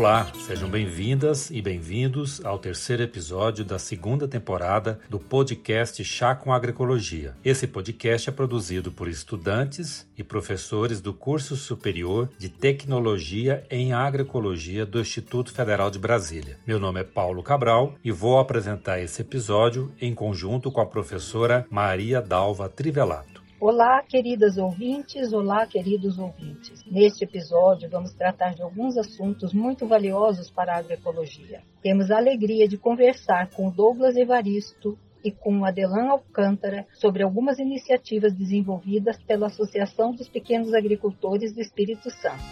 Olá, sejam bem-vindas e bem-vindos ao terceiro episódio da segunda temporada do podcast Chá com Agroecologia. Esse podcast é produzido por estudantes e professores do curso superior de Tecnologia em Agroecologia do Instituto Federal de Brasília. Meu nome é Paulo Cabral e vou apresentar esse episódio em conjunto com a professora Maria Dalva Trivelato. Olá, queridas ouvintes, olá, queridos ouvintes. Neste episódio, vamos tratar de alguns assuntos muito valiosos para a agroecologia. Temos a alegria de conversar com Douglas Evaristo e com Adelan Alcântara sobre algumas iniciativas desenvolvidas pela Associação dos Pequenos Agricultores do Espírito Santo.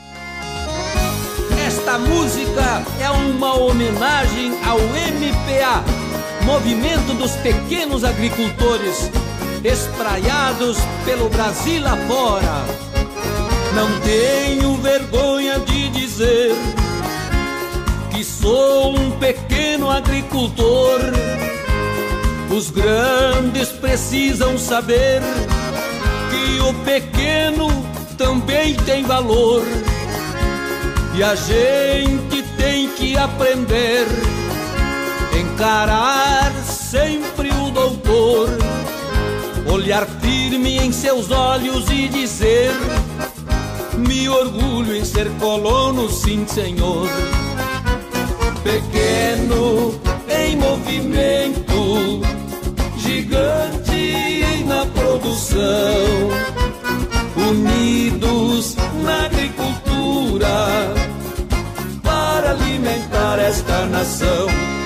Esta música é uma homenagem ao MPA, Movimento dos Pequenos Agricultores espraiados pelo Brasil afora. Não tenho vergonha de dizer que sou um pequeno agricultor. Os grandes precisam saber que o pequeno também tem valor. E a gente tem que aprender, encarar sempre o doutor olhar firme em seus olhos e dizer: Me orgulho em ser colono, sim, senhor. Pequeno em movimento, gigante na produção, unidos na agricultura para alimentar esta nação.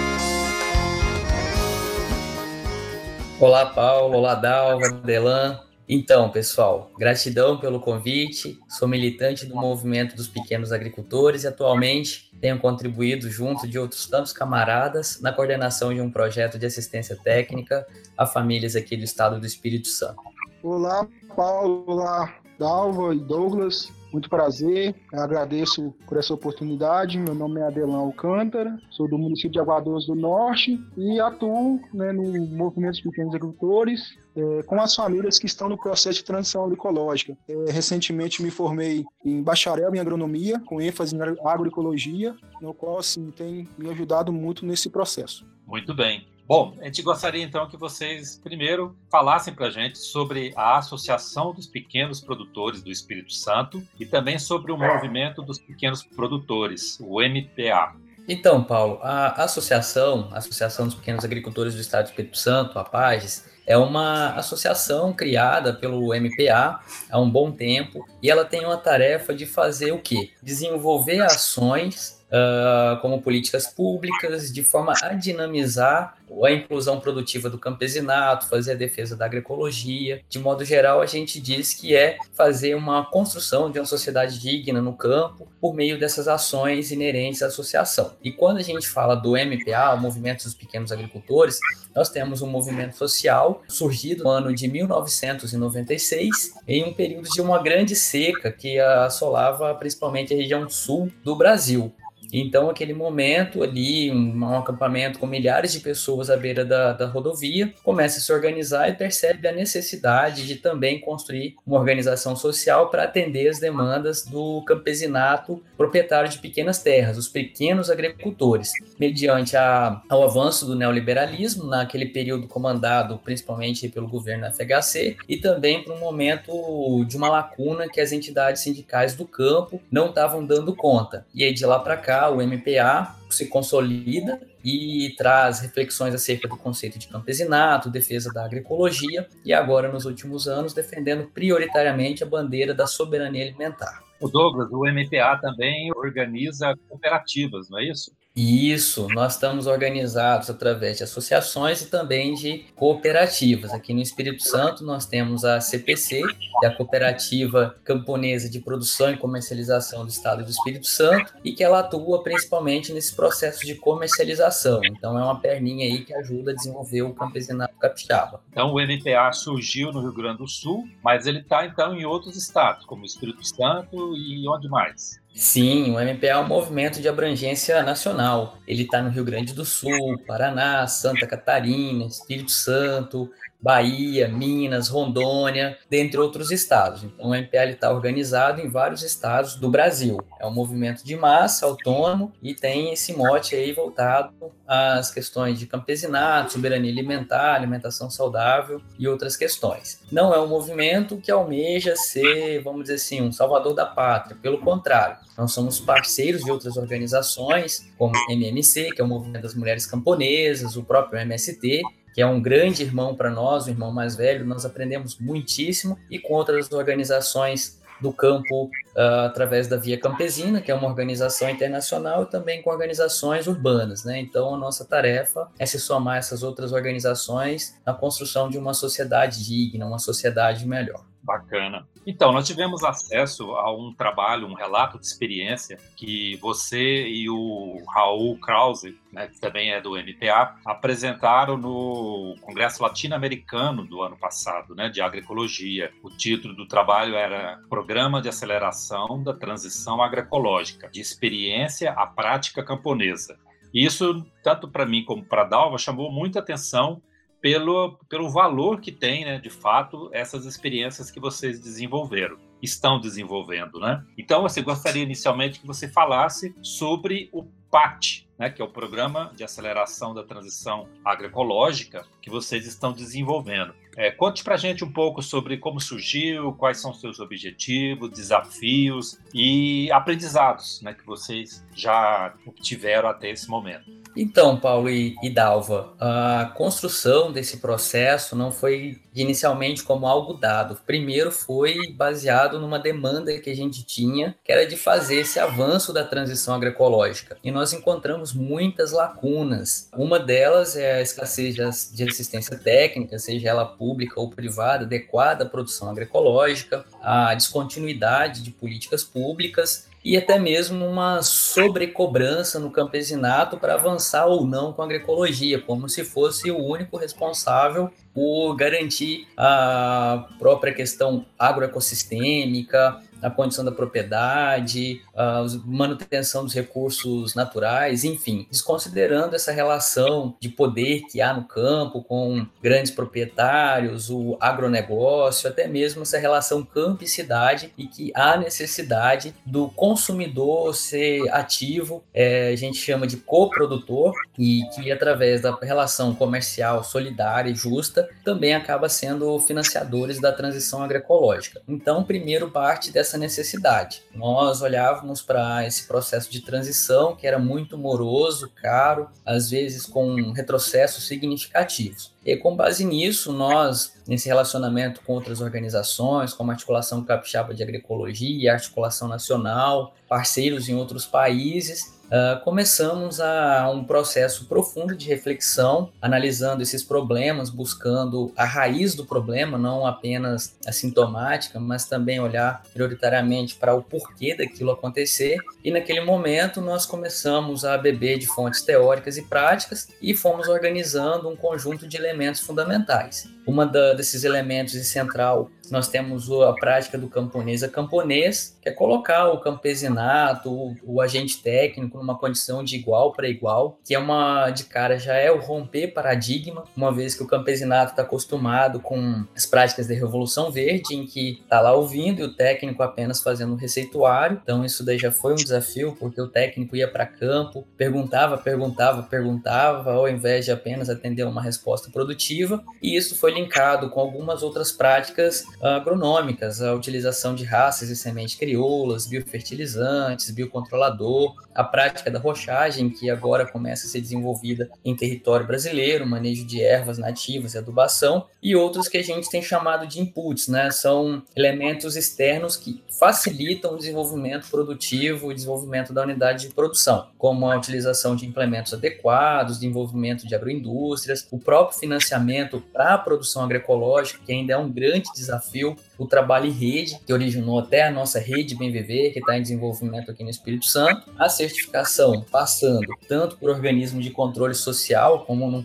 Olá, Paulo. Olá, Dalva, Delan. Então, pessoal, gratidão pelo convite. Sou militante do movimento dos pequenos agricultores e atualmente tenho contribuído junto de outros tantos camaradas na coordenação de um projeto de assistência técnica a famílias aqui do estado do Espírito Santo. Olá, Paulo. Olá, Dalva e Douglas. Muito prazer, agradeço por essa oportunidade. Meu nome é Adelan Alcântara, sou do município de Aguadores do Norte e atuo né, no movimento dos pequenos agricultores é, com as famílias que estão no processo de transição agroecológica. É, recentemente me formei em bacharel em agronomia, com ênfase em agroecologia, no qual assim, tem me ajudado muito nesse processo. Muito bem. Bom, a gente gostaria então que vocês primeiro falassem para a gente sobre a Associação dos Pequenos Produtores do Espírito Santo e também sobre o movimento dos pequenos produtores, o MPA. Então, Paulo, a associação, a Associação dos Pequenos Agricultores do Estado do Espírito Santo, a PAGES, é uma associação criada pelo MPA há um bom tempo e ela tem uma tarefa de fazer o quê? Desenvolver ações uh, como políticas públicas, de forma a dinamizar a inclusão produtiva do campesinato, fazer a defesa da agroecologia. De modo geral, a gente diz que é fazer uma construção de uma sociedade digna no campo por meio dessas ações inerentes à associação. E quando a gente fala do MPA, o Movimento dos Pequenos Agricultores, nós temos um movimento social surgido no ano de 1996, em um período de uma grande seca que assolava principalmente a região sul do Brasil. Então, aquele momento ali, um, um, acampamento com milhares de pessoas à beira da, da rodovia, começa a se organizar e percebe a necessidade de também construir uma organização social para atender as demandas do campesinato proprietário de pequenas terras, os pequenos agricultores, mediante a, ao avanço do neoliberalismo, naquele período comandado principalmente pelo governo FHC, e também para um momento de uma lacuna que as entidades sindicais do campo não estavam dando conta. E aí, de lá para cá, o MPA se consolida e traz reflexões acerca do conceito de campesinato, defesa da agroecologia e agora, nos últimos anos, defendendo prioritariamente a bandeira da soberania alimentar. O Douglas, o MPA também organiza cooperativas, não é isso? Isso, nós estamos organizados através de associações e também de cooperativas. Aqui no Espírito Santo nós temos a CPC, que é a Cooperativa Camponesa de Produção e Comercialização do Estado do Espírito Santo, e que ela atua principalmente nesse processo de comercialização. Então é uma perninha aí que ajuda a desenvolver o campesinato capixaba. Então o MPA surgiu no Rio Grande do Sul, mas ele está então em outros estados, como Espírito Santo e onde mais? Sim, o MPA é um movimento de abrangência nacional. Ele está no Rio Grande do Sul, Paraná, Santa Catarina, Espírito Santo, Bahia, Minas, Rondônia, dentre outros estados. Então, o MPA está organizado em vários estados do Brasil. É um movimento de massa, autônomo, e tem esse mote aí voltado às questões de campesinato, soberania alimentar, alimentação saudável e outras questões. Não é um movimento que almeja ser, vamos dizer assim, um salvador da pátria. Pelo contrário, nós somos parceiros de outras organizações, como MMC, que é o Movimento das Mulheres Camponesas, o próprio MST, que é um grande irmão para nós, o irmão mais velho, nós aprendemos muitíssimo, e com outras organizações do campo uh, através da Via Campesina, que é uma organização internacional, e também com organizações urbanas. Né? Então, a nossa tarefa é se somar essas outras organizações na construção de uma sociedade digna, uma sociedade melhor. Bacana. Então, nós tivemos acesso a um trabalho, um relato de experiência que você e o Raul Krause, né, que também é do MPA, apresentaram no Congresso Latino-Americano do ano passado, né, de agroecologia. O título do trabalho era Programa de Aceleração da Transição Agroecológica, de Experiência à Prática Camponesa. Isso, tanto para mim como para a Dalva, chamou muita atenção pelo, pelo valor que tem, né, de fato, essas experiências que vocês desenvolveram, estão desenvolvendo, né? Então, assim, gostaria inicialmente que você falasse sobre o PAT, né, que é o Programa de Aceleração da Transição Agroecológica que vocês estão desenvolvendo. É, conte para gente um pouco sobre como surgiu, quais são seus objetivos, desafios e aprendizados né, que vocês já obtiveram até esse momento. Então, Paulo e, e Dalva, a construção desse processo não foi inicialmente como algo dado. Primeiro foi baseado numa demanda que a gente tinha, que era de fazer esse avanço da transição agroecológica. E nós encontramos muitas lacunas. Uma delas é a escassez de assistência técnica, seja ela pública ou privada, adequada à produção agroecológica, a descontinuidade de políticas públicas e até mesmo uma sobrecobrança no campesinato para avançar ou não com a agroecologia, como se fosse o único responsável por garantir a própria questão agroecossistêmica, a condição da propriedade, a manutenção dos recursos naturais, enfim, desconsiderando essa relação de poder que há no campo com grandes proprietários, o agronegócio, até mesmo essa relação campo e cidade e que há necessidade do consumidor ser ativo, é, a gente chama de coprodutor e que através da relação comercial solidária e justa também acaba sendo financiadores da transição agroecológica. Então, primeiro parte dessa essa necessidade. Nós olhávamos para esse processo de transição que era muito moroso, caro, às vezes com retrocessos significativos. E com base nisso, nós, nesse relacionamento com outras organizações, como a Articulação Capixaba de Agroecologia, Articulação Nacional, parceiros em outros países, uh, começamos a um processo profundo de reflexão, analisando esses problemas, buscando a raiz do problema, não apenas a sintomática, mas também olhar prioritariamente para o porquê daquilo acontecer. E naquele momento nós começamos a beber de fontes teóricas e práticas e fomos organizando um conjunto de elementos fundamentais. Uma da, desses elementos e central nós temos a prática do camponês a camponês, que é colocar o campesinato, o, o agente técnico numa condição de igual para igual, que é uma de cara já é o romper paradigma, uma vez que o campesinato está acostumado com as práticas de revolução verde, em que está lá ouvindo e o técnico apenas fazendo um receituário. Então isso daí já foi um desafio, porque o técnico ia para campo, perguntava, perguntava, perguntava, ao invés de apenas atender uma resposta produtiva, e isso foi linkado com algumas outras práticas agronômicas, a utilização de raças e sementes crioulas, biofertilizantes, biocontrolador, a prática da rochagem, que agora começa a ser desenvolvida em território brasileiro, manejo de ervas nativas e adubação, e outros que a gente tem chamado de inputs, né? São elementos externos que facilitam o desenvolvimento produtivo e desenvolvimento da unidade de produção, como a utilização de implementos adequados, desenvolvimento de agroindústrias, o próprio financiamento para a produção agroecológica, que ainda é um grande desafio, o trabalho em rede, que originou até a nossa rede Bem Viver, que está em desenvolvimento aqui no Espírito Santo, a certificação passando tanto por organismo de controle social, como num,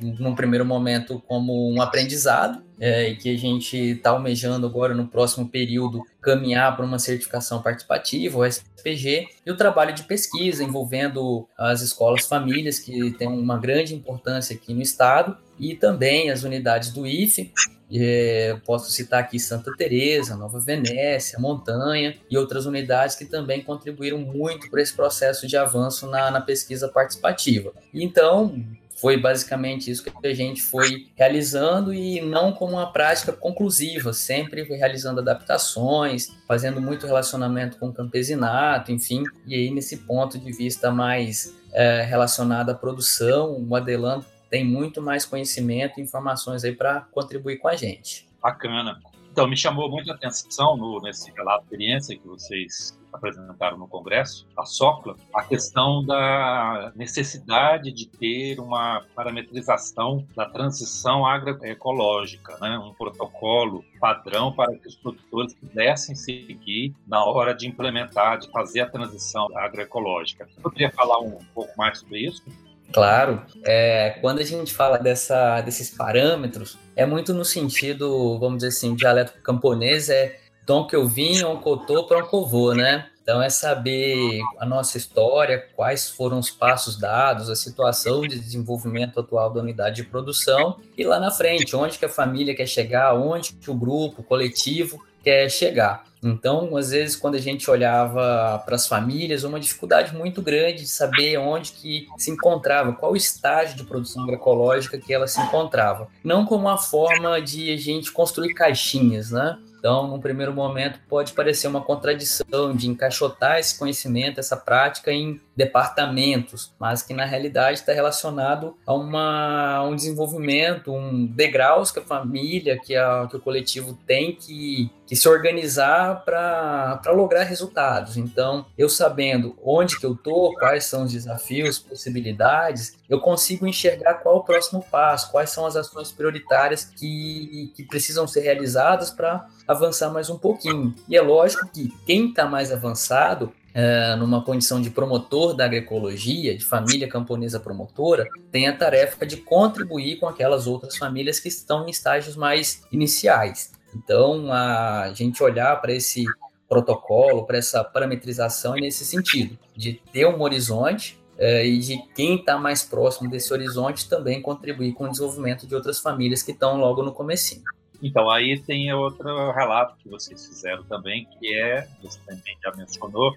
num primeiro momento como um aprendizado, é, que a gente está almejando agora no próximo período caminhar para uma certificação participativa, o SPG, e o trabalho de pesquisa envolvendo as escolas famílias, que tem uma grande importância aqui no estado, e também as unidades do IFE, é, posso citar aqui Santa Teresa, Nova Venécia, Montanha e outras unidades que também contribuíram muito para esse processo de avanço na, na pesquisa participativa. Então, foi basicamente isso que a gente foi realizando e não como uma prática conclusiva, sempre realizando adaptações, fazendo muito relacionamento com o campesinato, enfim, e aí nesse ponto de vista mais é, relacionado à produção, o Adelan tem muito mais conhecimento e informações aí para contribuir com a gente. Bacana. Então, me chamou muito a atenção no, nesse relato de experiência que vocês apresentaram no Congresso, a SOCLA, a questão da necessidade de ter uma parametrização da transição agroecológica, né? um protocolo padrão para que os produtores pudessem seguir na hora de implementar, de fazer a transição agroecológica. Você poderia falar um pouco mais sobre isso? Claro, é, quando a gente fala dessa, desses parâmetros, é muito no sentido, vamos dizer assim, dialeto camponês é Tom que eu vim, um cotô para um covô, né? Então é saber a nossa história, quais foram os passos dados, a situação de desenvolvimento atual da unidade de produção e lá na frente, onde que a família quer chegar, onde que o grupo, o coletivo quer chegar. Então, às vezes, quando a gente olhava para as famílias, uma dificuldade muito grande de saber onde que se encontrava, qual estágio de produção agroecológica que ela se encontrava. Não como uma forma de a gente construir caixinhas, né? Então, num primeiro momento, pode parecer uma contradição de encaixotar esse conhecimento, essa prática em departamentos, mas que na realidade está relacionado a, uma, um desenvolvimento, um degraus que a família, que, a, que o coletivo tem que, que se organizar para lograr resultados. Então, eu sabendo onde que eu estou, quais são os desafios, possibilidades, eu consigo enxergar qual o próximo passo, quais são as ações prioritárias que, que precisam ser realizadas para avançar mais um pouquinho. E é lógico que quem está mais avançado é, numa condição de promotor da agroecologia, de família camponesa promotora, tem a tarefa de contribuir com aquelas outras famílias que estão em estágios mais iniciais. Então, a gente olhar para esse protocolo, para essa parametrização é nesse sentido, de ter um horizonte é, e de quem está mais próximo desse horizonte também contribuir com o desenvolvimento de outras famílias que estão logo no comecinho. Então, aí tem outro relato que vocês fizeram também, que é, você também já mencionou,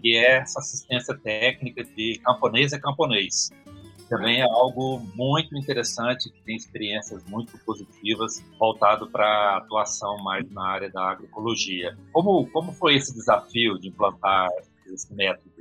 que é essa assistência técnica de camponês a camponês. Também é algo muito interessante, que tem experiências muito positivas voltado para a atuação mais na área da agroecologia. Como, como foi esse desafio de implantar esse método?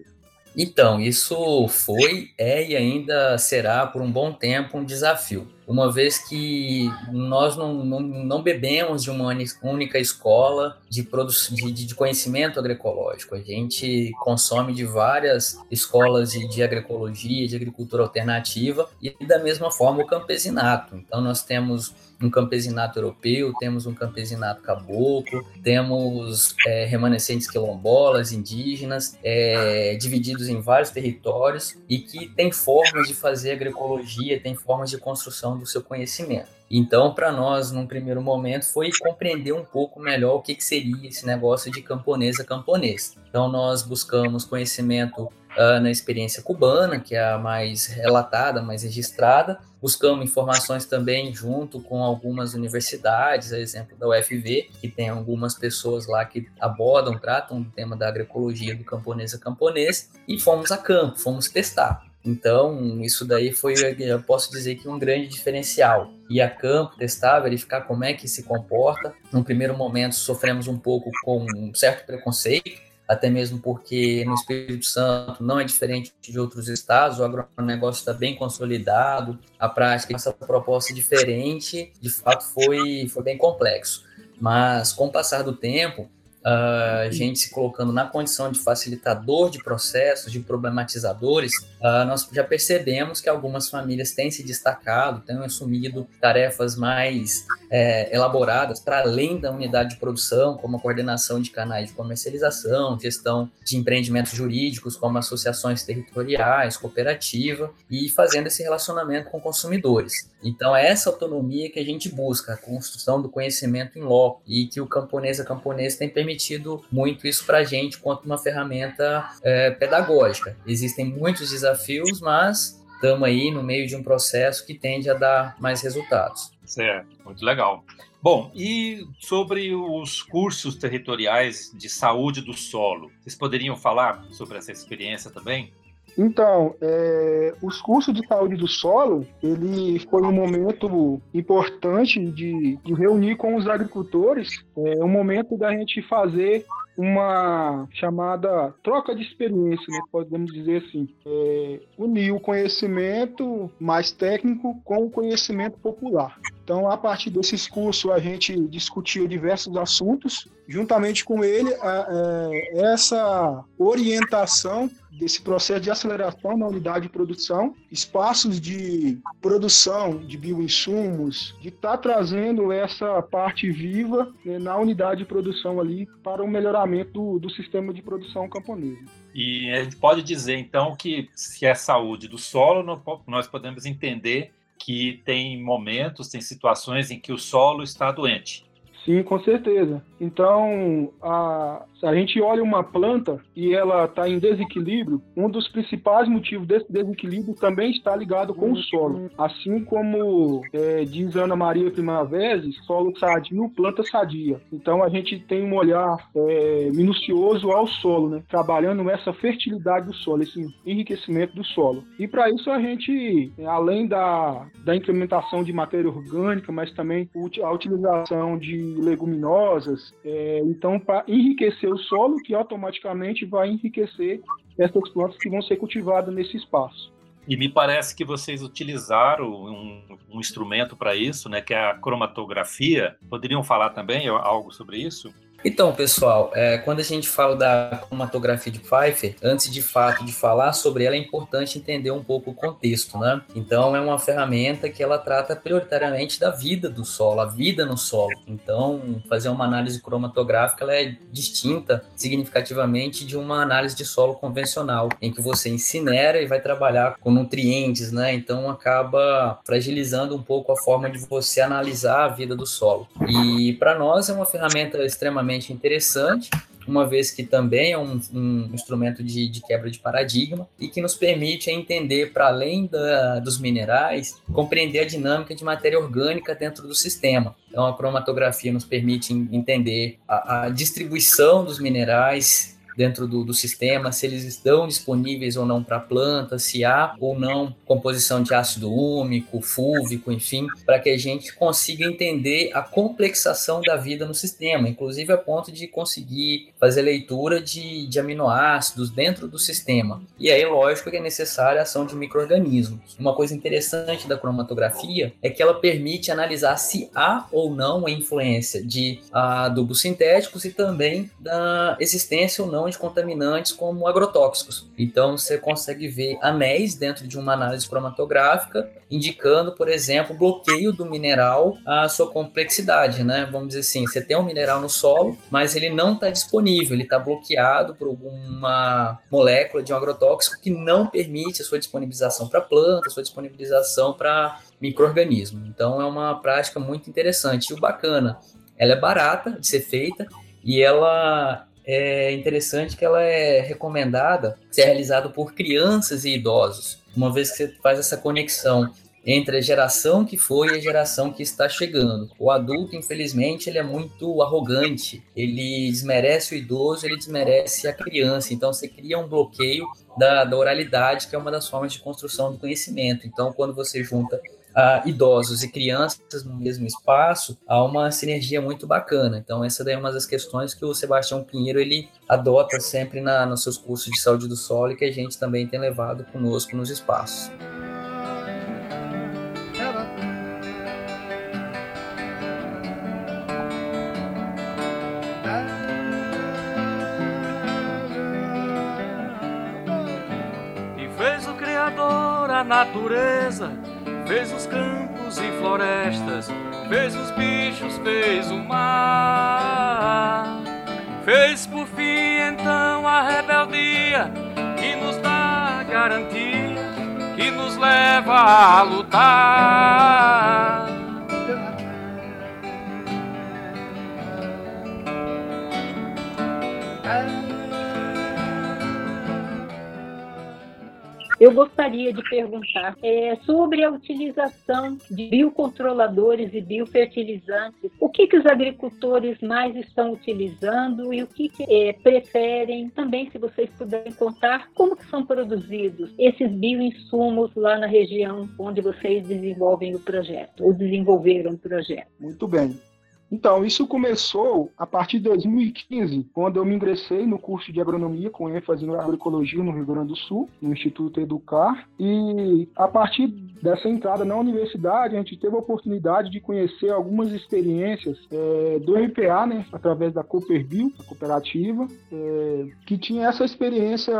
Então, isso foi, é e ainda será por um bom tempo um desafio uma vez que nós não, não, não bebemos de uma única escola de, de, de, conhecimento agroecológico. A gente consome de várias escolas de, de agroecologia, de agricultura alternativa e da mesma forma o campesinato. Então nós temos um campesinato europeu, temos um campesinato caboclo, temos é, remanescentes quilombolas, indígenas, é, divididos em vários territórios e que tem formas de fazer agroecologia, tem formas de construção do seu conhecimento. Então, para nós, num primeiro momento, foi compreender um pouco melhor o que, que seria esse negócio de camponesa camponês. Então, nós buscamos conhecimento uh, na experiência cubana, que é a mais relatada, mais registrada. Buscamos informações também junto com algumas universidades, a exemplo da UFV, que tem algumas pessoas lá que abordam, tratam o tema da agroecologia do camponesa camponês, e fomos a campo, fomos testar. Então, isso daí foi, eu posso dizer que um grande diferencial. Ir a campo, testar, verificar como é que se comporta. No primeiro momento, sofremos um pouco com um certo preconceito, até mesmo porque no Espírito Santo não é diferente de outros estados, o agronegócio está bem consolidado, a prática, essa proposta diferente, de fato foi, foi bem complexo. Mas com o passar do tempo, a gente se colocando na condição de facilitador de processos, de problematizadores, uh, nós já percebemos que algumas famílias têm se destacado, têm assumido tarefas mais é, elaboradas para além da unidade de produção, como a coordenação de canais de comercialização, gestão de empreendimentos jurídicos, como associações territoriais, cooperativa, e fazendo esse relacionamento com consumidores. Então, é essa autonomia que a gente busca, a construção do conhecimento em loco, e que o camponês a tem permitido muito isso para a gente quanto uma ferramenta é, pedagógica. Existem muitos desafios, mas estamos aí no meio de um processo que tende a dar mais resultados. Certo, muito legal. Bom, e sobre os cursos territoriais de saúde do solo, vocês poderiam falar sobre essa experiência também? Então, é, os cursos de saúde do solo, ele foi um momento importante de, de reunir com os agricultores, é um momento da gente fazer uma chamada troca de experiência, né? podemos dizer assim. É, unir o conhecimento mais técnico com o conhecimento popular. Então, a partir desses cursos, a gente discutiu diversos assuntos. Juntamente com ele, a, a, é, essa orientação desse processo de aceleração na unidade de produção, espaços de produção de bioinsumos, de estar tá trazendo essa parte viva né, na unidade de produção ali para o melhoramento do, do sistema de produção camponesa. E a gente pode dizer, então, que se é saúde do solo, nós podemos entender que tem momentos, tem situações em que o solo está doente. Sim, com certeza. Então, a, a gente olha uma planta e ela está em desequilíbrio, um dos principais motivos desse desequilíbrio também está ligado com o solo. Assim como é, diz Ana Maria Primaveses, solo sadio, planta sadia. Então, a gente tem um olhar é, minucioso ao solo, né? trabalhando essa fertilidade do solo, esse enriquecimento do solo. E para isso, a gente, além da, da implementação de matéria orgânica, mas também a utilização de leguminosas, é, então, para enriquecer o solo, que automaticamente vai enriquecer essas plantas que vão ser cultivadas nesse espaço. E me parece que vocês utilizaram um, um instrumento para isso, né, que é a cromatografia. Poderiam falar também algo sobre isso? Então, pessoal, é, quando a gente fala da cromatografia de Pfeiffer, antes de fato de falar sobre ela, é importante entender um pouco o contexto, né? Então, é uma ferramenta que ela trata prioritariamente da vida do solo, a vida no solo. Então, fazer uma análise cromatográfica ela é distinta significativamente de uma análise de solo convencional, em que você incinera e vai trabalhar com nutrientes, né? Então, acaba fragilizando um pouco a forma de você analisar a vida do solo. E para nós é uma ferramenta extremamente extremamente interessante, uma vez que também é um, um instrumento de, de, quebra de paradigma e que nos permite entender, para além da, dos minerais, compreender a dinâmica de matéria orgânica dentro do sistema. Então, a cromatografia nos permite entender a, a distribuição dos minerais dentro do, do sistema, se eles estão disponíveis ou não para a planta, se há ou não composição de ácido úmico, fúvico, enfim, para que a gente consiga entender a complexação da vida no sistema, inclusive a ponto de conseguir fazer leitura de, de aminoácidos dentro do sistema. E aí, lógico que é necessária a ação de micro-organismos. Uma coisa interessante da cromatografia é que ela permite analisar se há ou não a influência de adubos sintéticos e também da existência ou não de contaminantes como agrotóxicos. Então você consegue ver anéis dentro de uma análise cromatográfica, indicando, por exemplo, bloqueio do mineral à sua complexidade, né? Vamos dizer assim, você tem um mineral no solo, mas ele não está disponível, ele está bloqueado por alguma molécula de um agrotóxico que não permite a sua disponibilização para planta, a sua disponibilização para microorganismo. Então é uma prática muito interessante e o bacana, ela é barata de ser feita e ela é interessante que ela é recomendada ser realizada por crianças e idosos, uma vez que você faz essa conexão entre a geração que foi e a geração que está chegando. O adulto, infelizmente, ele é muito arrogante, ele desmerece o idoso, ele desmerece a criança, então você cria um bloqueio da, da oralidade, que é uma das formas de construção do conhecimento. Então, quando você junta uh, idosos e crianças no mesmo espaço, há uma sinergia muito bacana. Então, essa daí é uma das questões que o Sebastião Pinheiro ele adota sempre na, nos seus cursos de saúde do solo e que a gente também tem levado conosco nos espaços. Natureza fez os campos e florestas, fez os bichos, fez o mar. Fez por fim então a rebeldia que nos dá garantia, que nos leva a lutar. Eu gostaria de perguntar é, sobre a utilização de biocontroladores e biofertilizantes. O que, que os agricultores mais estão utilizando e o que, que é, preferem? Também, se vocês puderem contar, como que são produzidos esses bioinsumos lá na região onde vocês desenvolvem o projeto, ou desenvolveram o projeto? Muito bem. Então, isso começou a partir de 2015, quando eu me ingressei no curso de agronomia com ênfase em agroecologia no Rio Grande do Sul, no Instituto Educar. E a partir dessa entrada na universidade, a gente teve a oportunidade de conhecer algumas experiências é, do MPA, né, através da Cooperbio, a cooperativa, é, que tinha essa experiência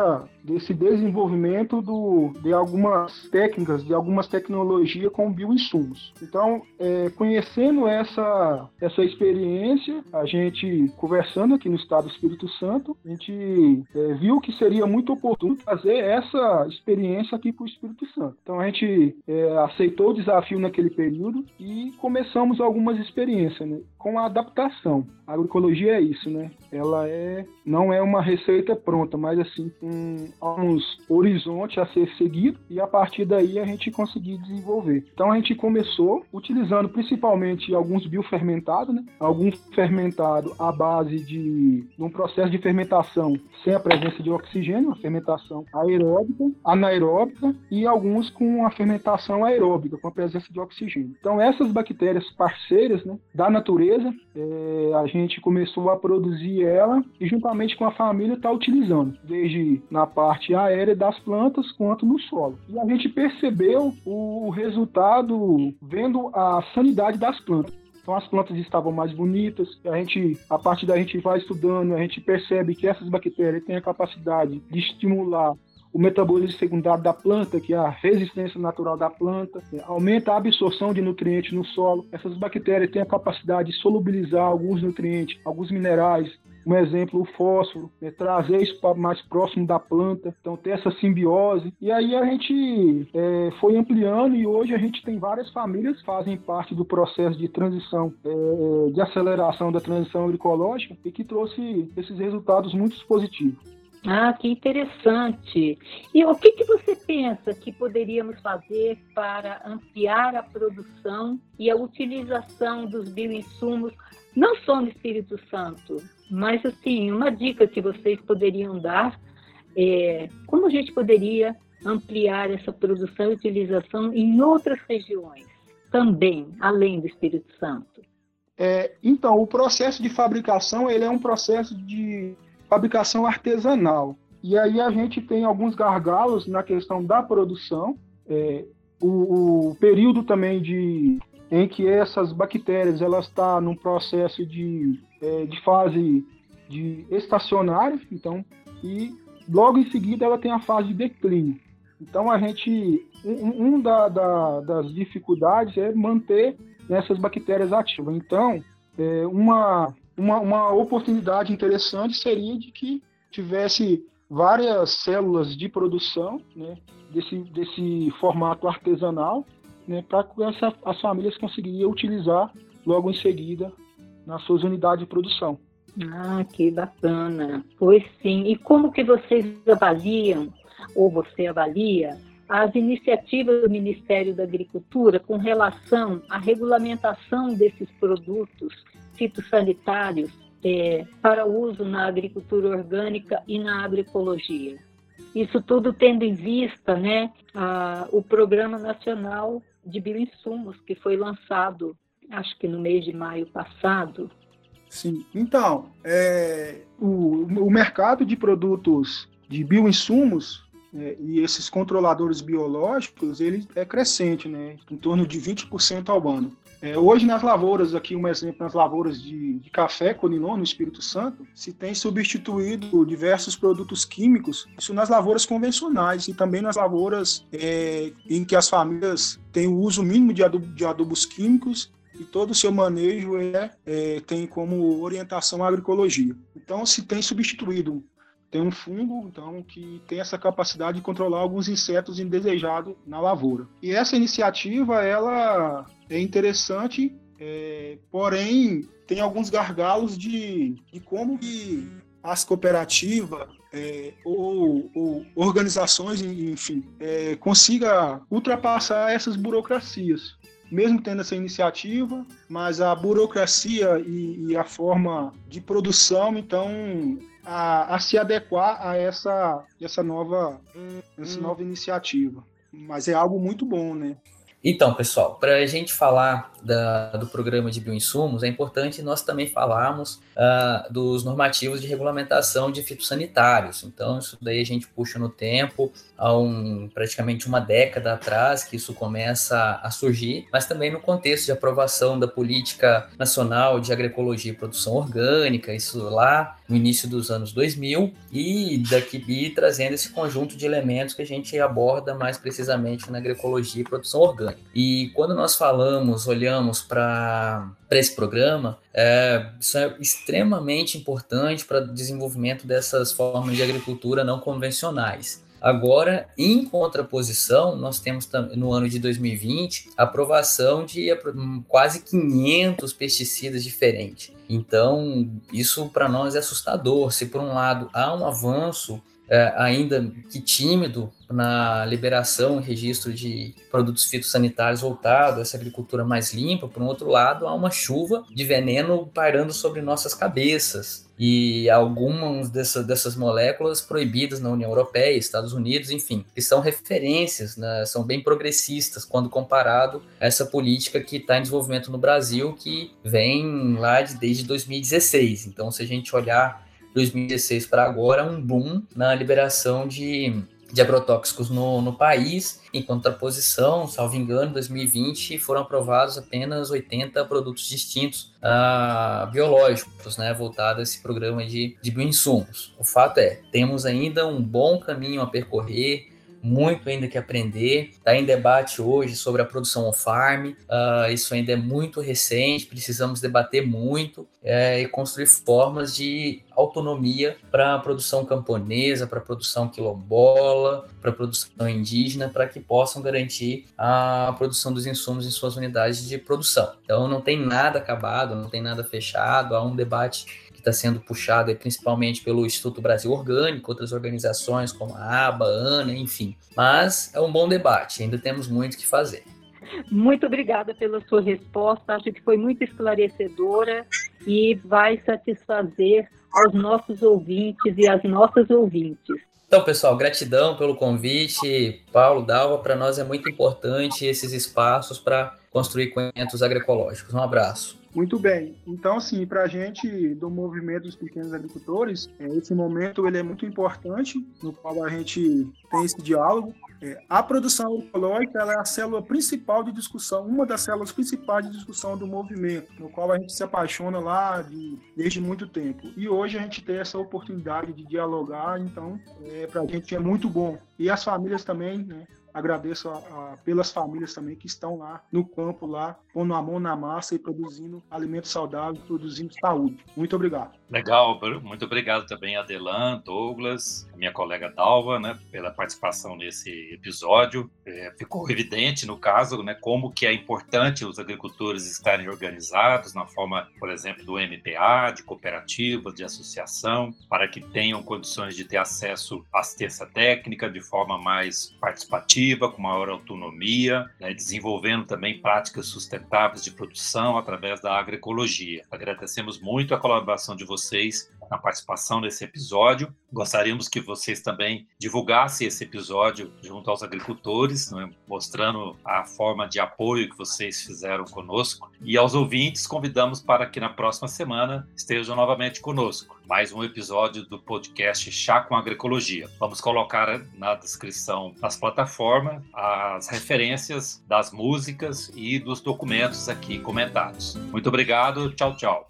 desse desenvolvimento do, de algumas técnicas, de algumas tecnologias com bioinsumos. Então, é, conhecendo essa, essa experiência, a gente conversando aqui no estado do Espírito Santo, a gente é, viu que seria muito oportuno fazer essa experiência aqui para o Espírito Santo. Então, a gente é, aceitou o desafio naquele período e começamos algumas experiências né, com a adaptação. A agroecologia é isso, né? Ela é não é uma receita pronta, mas assim um uns horizontes a ser seguido e a partir daí a gente conseguir desenvolver. Então a gente começou utilizando principalmente alguns biofermentados, né? Algum fermentado à base de, um processo de fermentação sem a presença de oxigênio, uma fermentação aeróbica, anaeróbica e alguns com a fermentação aeróbica com a presença de oxigênio. Então essas bactérias parceiras, né, da natureza, é, a gente começou a produzir ela e juntamente com a família está utilizando, desde na parte aérea das plantas quanto no solo. E a gente percebeu o resultado vendo a sanidade das plantas. Então as plantas estavam mais bonitas. A gente, a partir da gente vai estudando, a gente percebe que essas bactérias têm a capacidade de estimular o metabolismo secundário da planta, que é a resistência natural da planta, aumenta a absorção de nutrientes no solo. Essas bactérias têm a capacidade de solubilizar alguns nutrientes, alguns minerais, um exemplo, o fósforo, né, trazer isso para mais próximo da planta, então ter essa simbiose. E aí a gente é, foi ampliando e hoje a gente tem várias famílias que fazem parte do processo de transição, é, de aceleração da transição agroecológica e que trouxe esses resultados muito positivos. Ah, que interessante. E o que, que você pensa que poderíamos fazer para ampliar a produção e a utilização dos bioinsumos, não só no Espírito Santo, mas assim, uma dica que vocês poderiam dar é como a gente poderia ampliar essa produção e utilização em outras regiões também, além do Espírito Santo? É, então, o processo de fabricação ele é um processo de fabricação artesanal. E aí a gente tem alguns gargalos na questão da produção, é, o, o, período também de em que essas bactérias elas estão tá num processo de, é, de fase de estacionária, então e logo em seguida ela tem a fase de declínio. Então a gente um, um da, da, das dificuldades é manter essas bactérias ativas. Então é, uma uma, uma oportunidade interessante seria de que tivesse várias células de produção né, desse, desse formato artesanal né, para que essa, as famílias conseguiriam utilizar logo em seguida nas suas unidades de produção. Ah, que bacana. Pois sim. E como que vocês avaliam, ou você avalia, as iniciativas do Ministério da Agricultura com relação à regulamentação desses produtos fitossanitários é, para uso na agricultura orgânica e na agroecologia. Isso tudo tendo em vista né, a, o Programa Nacional de Bioinsumos, que foi lançado, acho que no mês de maio passado. Sim, então, é, o, o mercado de produtos de bioinsumos é, e esses controladores biológicos, ele é crescente, né, em torno de 20% ao ano. É, hoje nas lavouras, aqui um exemplo, nas lavouras de, de café, Conilon, no Espírito Santo, se tem substituído diversos produtos químicos, isso nas lavouras convencionais e também nas lavouras é, em que as famílias têm o uso mínimo de, de adubos químicos e todo o seu manejo é, é, tem como orientação a agroecologia. Então, se tem substituído tem um fungo então que tem essa capacidade de controlar alguns insetos indesejados na lavoura. E essa iniciativa ela é interessante, é, porém tem alguns gargalos de, de como que as cooperativas é, ou, ou, organizações, enfim, é, consiga ultrapassar essas burocracias mesmo tendo essa iniciativa, mas a burocracia e, e a forma de produção, então, a, a, se adequar a essa, essa, nova, essa hum. nova iniciativa. Mas é algo muito bom, né? Então, pessoal, para a gente falar da, do programa de bioinsumos, é importante nós também falarmos uh, dos normativos de regulamentação de fitossanitários. Então, isso daí a gente puxa no tempo, há um, praticamente uma década atrás que isso começa a surgir, mas também no contexto de aprovação da Política Nacional de Agroecologia e Produção Orgânica, isso lá no início dos anos 2000, e daqui trazendo esse conjunto de elementos que a gente aborda mais precisamente na agroecologia e produção orgânica. E quando nós falamos, olhamos para esse programa, é, isso é extremamente importante para o desenvolvimento dessas formas de agricultura não convencionais. Agora, em contraposição, nós temos no ano de 2020 a aprovação de quase 500 pesticidas diferentes. Então, isso para nós é assustador. Se por um lado há um avanço é, ainda que tímido na liberação e registro de produtos fitossanitários voltado a essa agricultura mais limpa, por um outro lado, há uma chuva de veneno pairando sobre nossas cabeças e algumas dessas, dessas moléculas proibidas na União Europeia, Estados Unidos, enfim, que são referências, né, são bem progressistas quando comparado a essa política que está em desenvolvimento no Brasil, que vem lá de, desde 2016. Então, se a gente olhar 2016 para agora, um boom na liberação de, de agrotóxicos no, no país. Em contraposição, salvo engano, em 2020 foram aprovados apenas 80 produtos distintos uh, biológicos, né, voltados a esse programa de, de bioinsumos. O fato é, temos ainda um bom caminho a percorrer, muito ainda que aprender. Está em debate hoje sobre a produção on-farm, uh, isso ainda é muito recente, precisamos debater muito é, e construir formas de autonomia para a produção camponesa, para a produção quilombola, para a produção indígena, para que possam garantir a produção dos insumos em suas unidades de produção. Então não tem nada acabado, não tem nada fechado, há um debate está sendo puxado principalmente pelo Instituto Brasil Orgânico, outras organizações como a ABA, ANA, enfim. Mas é um bom debate, ainda temos muito que fazer. Muito obrigada pela sua resposta, acho que foi muito esclarecedora e vai satisfazer aos nossos ouvintes e às nossas ouvintes. Então, pessoal, gratidão pelo convite. Paulo, Dalva, para nós é muito importante esses espaços para construir conhecimentos agroecológicos. Um abraço. Muito bem. Então, assim, para a gente do movimento dos pequenos agricultores, é, esse momento ele é muito importante, no qual a gente tem esse diálogo. É, a produção agroecológica é a célula principal de discussão, uma das células principais de discussão do movimento, no qual a gente se apaixona lá de, desde muito tempo. E hoje a gente tem essa oportunidade de dialogar, então, é, para a gente é muito bom. E as famílias também, né? Agradeço a, a, pelas famílias também que estão lá no campo, lá, pondo a mão na massa e produzindo alimentos saudáveis, produzindo saúde. Muito obrigado. Legal, muito obrigado também a Delan, Douglas, minha colega Dalva, né, pela participação nesse episódio. É, ficou evidente, no caso, né, como que é importante os agricultores estarem organizados na forma, por exemplo, do MPA, de cooperativas, de associação, para que tenham condições de ter acesso à assistência técnica de forma mais participativa produtiva, com maior autonomia, né, desenvolvendo também práticas sustentáveis de produção através da agroecologia. Agradecemos muito a colaboração de vocês na participação nesse episódio. Gostaríamos que vocês também divulgassem esse episódio junto aos agricultores, né, mostrando a forma de apoio que vocês fizeram conosco. E aos ouvintes, convidamos para que na próxima semana estejam novamente conosco. Mais um episódio do podcast Chá com Agroecologia. Vamos colocar na descrição das plataformas as referências das músicas e dos documentos aqui comentados. Muito obrigado, tchau, tchau.